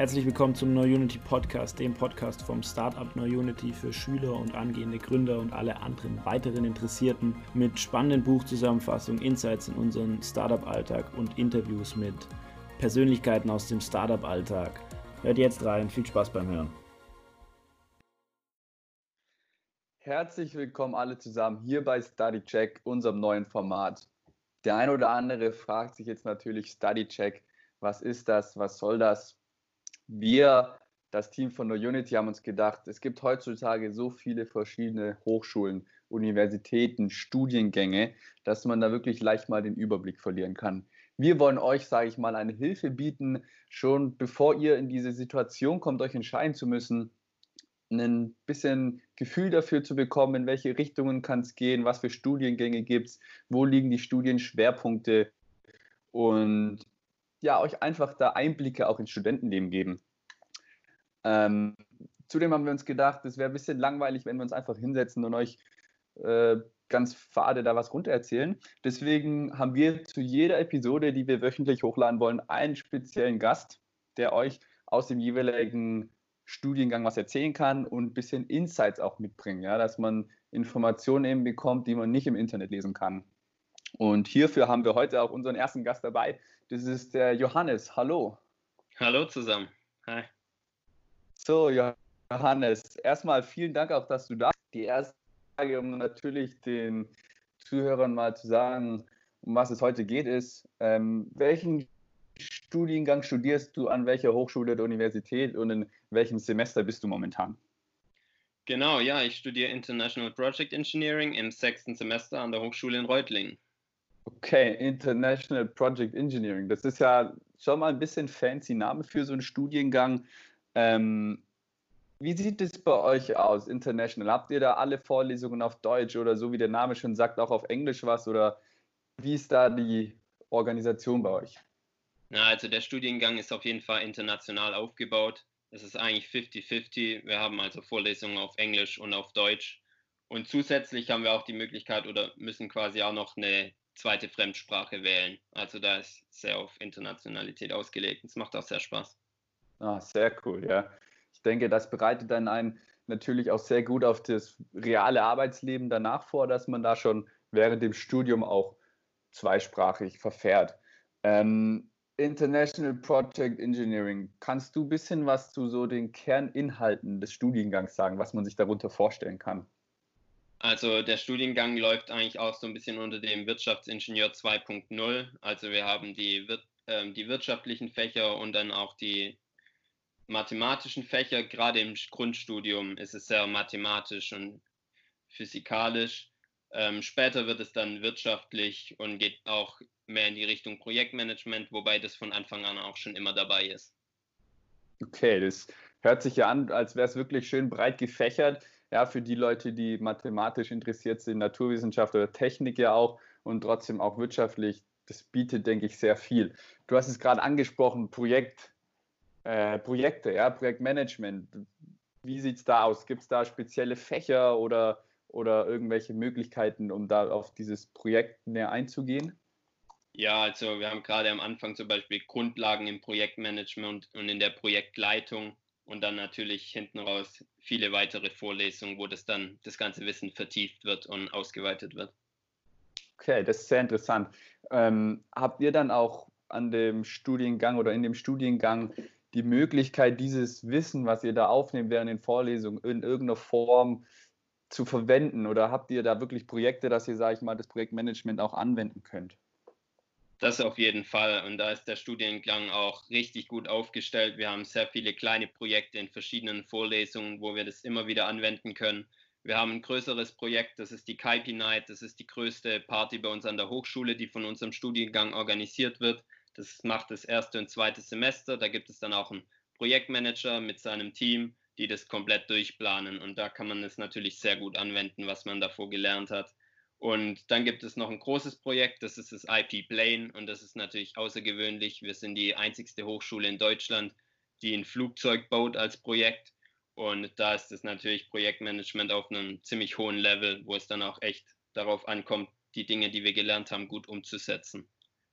Herzlich willkommen zum NeuUnity Podcast, dem Podcast vom Startup NeuUnity für Schüler und angehende Gründer und alle anderen weiteren Interessierten mit spannenden Buchzusammenfassungen, Insights in unseren Startup-Alltag und Interviews mit Persönlichkeiten aus dem Startup-Alltag. Hört jetzt rein, viel Spaß beim Hören. Herzlich willkommen alle zusammen hier bei Study Check, unserem neuen Format. Der eine oder andere fragt sich jetzt natürlich Study Check, was ist das, was soll das? Wir, das Team von NoUnity, haben uns gedacht, es gibt heutzutage so viele verschiedene Hochschulen, Universitäten, Studiengänge, dass man da wirklich leicht mal den Überblick verlieren kann. Wir wollen euch, sage ich mal, eine Hilfe bieten, schon bevor ihr in diese Situation kommt, euch entscheiden zu müssen, ein bisschen Gefühl dafür zu bekommen, in welche Richtungen kann es gehen, was für Studiengänge gibt es, wo liegen die Studienschwerpunkte und ja, euch einfach da Einblicke auch ins Studentenleben geben. Ähm, zudem haben wir uns gedacht, es wäre ein bisschen langweilig, wenn wir uns einfach hinsetzen und euch äh, ganz fade da was runtererzählen. Deswegen haben wir zu jeder Episode, die wir wöchentlich hochladen wollen, einen speziellen Gast, der euch aus dem jeweiligen Studiengang was erzählen kann und ein bisschen Insights auch mitbringen, ja, dass man Informationen eben bekommt, die man nicht im Internet lesen kann. Und hierfür haben wir heute auch unseren ersten Gast dabei. Das ist der Johannes. Hallo. Hallo zusammen. Hi. So, Johannes, erstmal vielen Dank auch, dass du da bist. Die erste Frage, um natürlich den Zuhörern mal zu sagen, um was es heute geht, ist, ähm, welchen Studiengang studierst du an welcher Hochschule der Universität und in welchem Semester bist du momentan? Genau, ja, ich studiere International Project Engineering im sechsten Semester an der Hochschule in Reutlingen. Okay, International Project Engineering. Das ist ja schon mal ein bisschen fancy Name für so einen Studiengang. Ähm, wie sieht es bei euch aus, International? Habt ihr da alle Vorlesungen auf Deutsch oder so wie der Name schon sagt, auch auf Englisch was? Oder wie ist da die Organisation bei euch? Na, also der Studiengang ist auf jeden Fall international aufgebaut. Es ist eigentlich 50-50. Wir haben also Vorlesungen auf Englisch und auf Deutsch. Und zusätzlich haben wir auch die Möglichkeit oder müssen quasi auch noch eine zweite Fremdsprache wählen. Also da ist sehr auf Internationalität ausgelegt. Es macht auch sehr Spaß. Ah, sehr cool, ja. Ich denke, das bereitet dann einen natürlich auch sehr gut auf das reale Arbeitsleben danach vor, dass man da schon während dem Studium auch zweisprachig verfährt. Ähm, International Project Engineering. Kannst du ein bisschen was zu so den Kerninhalten des Studiengangs sagen, was man sich darunter vorstellen kann? Also der Studiengang läuft eigentlich auch so ein bisschen unter dem Wirtschaftsingenieur 2.0. Also wir haben die, äh, die wirtschaftlichen Fächer und dann auch die mathematischen Fächer. Gerade im Grundstudium ist es sehr mathematisch und physikalisch. Ähm, später wird es dann wirtschaftlich und geht auch mehr in die Richtung Projektmanagement, wobei das von Anfang an auch schon immer dabei ist. Okay, das hört sich ja an, als wäre es wirklich schön breit gefächert. Ja, für die Leute, die mathematisch interessiert sind, Naturwissenschaft oder Technik ja auch und trotzdem auch wirtschaftlich. Das bietet, denke ich, sehr viel. Du hast es gerade angesprochen, Projekt, äh, Projekte, ja, Projektmanagement. Wie sieht es da aus? Gibt es da spezielle Fächer oder oder irgendwelche Möglichkeiten, um da auf dieses Projekt näher einzugehen? Ja, also wir haben gerade am Anfang zum Beispiel Grundlagen im Projektmanagement und in der Projektleitung und dann natürlich hinten raus viele weitere Vorlesungen, wo das dann das ganze Wissen vertieft wird und ausgeweitet wird. Okay, das ist sehr interessant. Ähm, habt ihr dann auch an dem Studiengang oder in dem Studiengang die Möglichkeit, dieses Wissen, was ihr da aufnehmt während den Vorlesungen, in irgendeiner Form zu verwenden? Oder habt ihr da wirklich Projekte, dass ihr, sage ich mal, das Projektmanagement auch anwenden könnt? Das auf jeden Fall. Und da ist der Studiengang auch richtig gut aufgestellt. Wir haben sehr viele kleine Projekte in verschiedenen Vorlesungen, wo wir das immer wieder anwenden können. Wir haben ein größeres Projekt, das ist die Kaipi Night. Das ist die größte Party bei uns an der Hochschule, die von unserem Studiengang organisiert wird. Das macht das erste und zweite Semester. Da gibt es dann auch einen Projektmanager mit seinem Team, die das komplett durchplanen. Und da kann man es natürlich sehr gut anwenden, was man davor gelernt hat. Und dann gibt es noch ein großes Projekt, das ist das IP Plane und das ist natürlich außergewöhnlich. Wir sind die einzigste Hochschule in Deutschland, die ein Flugzeug baut als Projekt. Und da ist es natürlich Projektmanagement auf einem ziemlich hohen Level, wo es dann auch echt darauf ankommt, die Dinge, die wir gelernt haben, gut umzusetzen.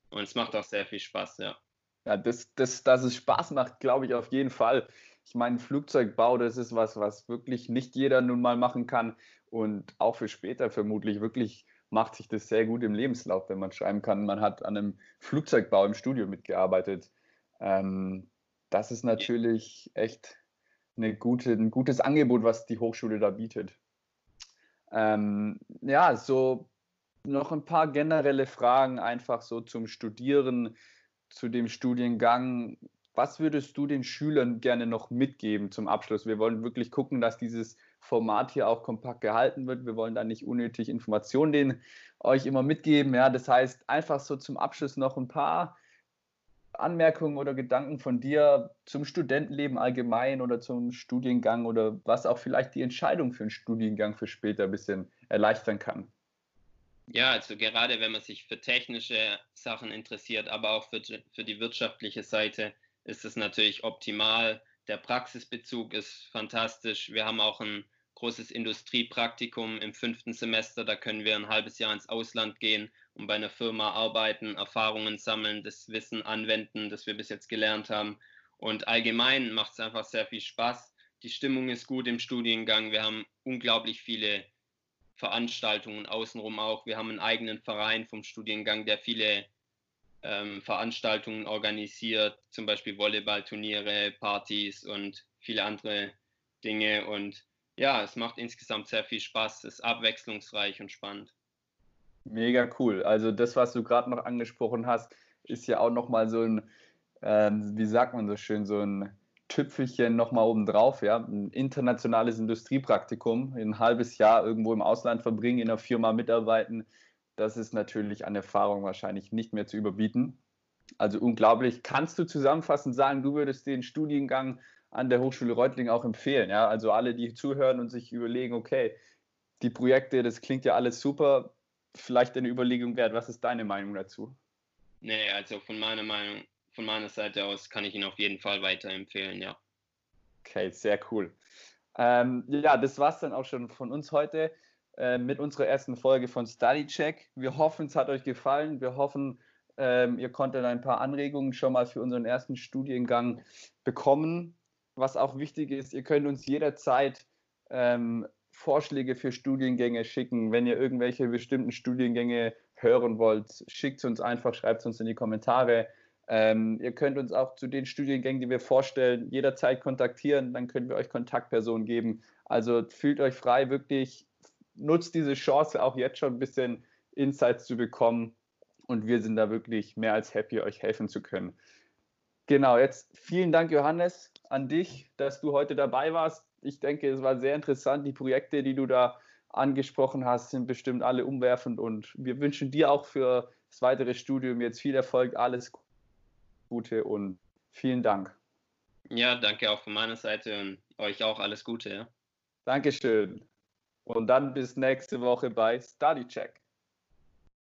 Und es macht auch sehr viel Spaß, ja. Ja, das, das, dass es Spaß macht, glaube ich auf jeden Fall. Ich meine, Flugzeugbau, das ist was, was wirklich nicht jeder nun mal machen kann und auch für später vermutlich wirklich macht sich das sehr gut im Lebenslauf, wenn man schreiben kann, man hat an einem Flugzeugbau im Studio mitgearbeitet. Ähm, das ist natürlich echt eine gute, ein gutes Angebot, was die Hochschule da bietet. Ähm, ja, so noch ein paar generelle Fragen einfach so zum Studieren, zu dem Studiengang. Was würdest du den Schülern gerne noch mitgeben zum Abschluss? Wir wollen wirklich gucken, dass dieses Format hier auch kompakt gehalten wird. Wir wollen da nicht unnötig Informationen den euch immer mitgeben. Ja, das heißt, einfach so zum Abschluss noch ein paar Anmerkungen oder Gedanken von dir zum Studentenleben allgemein oder zum Studiengang oder was auch vielleicht die Entscheidung für einen Studiengang für später ein bisschen erleichtern kann. Ja, also gerade wenn man sich für technische Sachen interessiert, aber auch für, für die wirtschaftliche Seite, ist es natürlich optimal. Der Praxisbezug ist fantastisch. Wir haben auch ein großes Industriepraktikum im fünften Semester. Da können wir ein halbes Jahr ins Ausland gehen und bei einer Firma arbeiten, Erfahrungen sammeln, das Wissen anwenden, das wir bis jetzt gelernt haben. Und allgemein macht es einfach sehr viel Spaß. Die Stimmung ist gut im Studiengang. Wir haben unglaublich viele Veranstaltungen außenrum auch. Wir haben einen eigenen Verein vom Studiengang, der viele ähm, Veranstaltungen organisiert, zum Beispiel Volleyballturniere, Partys und viele andere Dinge. Und ja, es macht insgesamt sehr viel Spaß, es ist abwechslungsreich und spannend. Mega cool. Also das, was du gerade noch angesprochen hast, ist ja auch nochmal so ein, ähm, wie sagt man so schön, so ein Tüpfelchen nochmal obendrauf, ja. Ein internationales Industriepraktikum, ein halbes Jahr irgendwo im Ausland verbringen, in einer Firma mitarbeiten. Das ist natürlich an Erfahrung wahrscheinlich nicht mehr zu überbieten. Also unglaublich. Kannst du zusammenfassend sagen, du würdest den Studiengang an der Hochschule Reutlingen auch empfehlen. Ja? Also alle, die zuhören und sich überlegen, okay, die Projekte, das klingt ja alles super, vielleicht eine Überlegung wert. Was ist deine Meinung dazu? Nee, also von meiner Meinung, von meiner Seite aus kann ich ihn auf jeden Fall weiterempfehlen, ja. Okay, sehr cool. Ähm, ja, das war es dann auch schon von uns heute äh, mit unserer ersten Folge von Study Check. Wir hoffen, es hat euch gefallen. Wir hoffen, ähm, ihr konntet ein paar Anregungen schon mal für unseren ersten Studiengang bekommen was auch wichtig ist, ihr könnt uns jederzeit ähm, Vorschläge für Studiengänge schicken. Wenn ihr irgendwelche bestimmten Studiengänge hören wollt, schickt uns einfach, schreibt uns in die Kommentare. Ähm, ihr könnt uns auch zu den Studiengängen, die wir vorstellen, jederzeit kontaktieren. Dann können wir euch Kontaktpersonen geben. Also fühlt euch frei, wirklich nutzt diese Chance auch jetzt schon ein bisschen Insights zu bekommen. Und wir sind da wirklich mehr als happy, euch helfen zu können. Genau, jetzt vielen Dank, Johannes, an dich, dass du heute dabei warst. Ich denke, es war sehr interessant. Die Projekte, die du da angesprochen hast, sind bestimmt alle umwerfend und wir wünschen dir auch für das weitere Studium jetzt viel Erfolg, alles Gute und vielen Dank. Ja, danke auch von meiner Seite und euch auch alles Gute. Ja. Dankeschön. Und dann bis nächste Woche bei Study Check.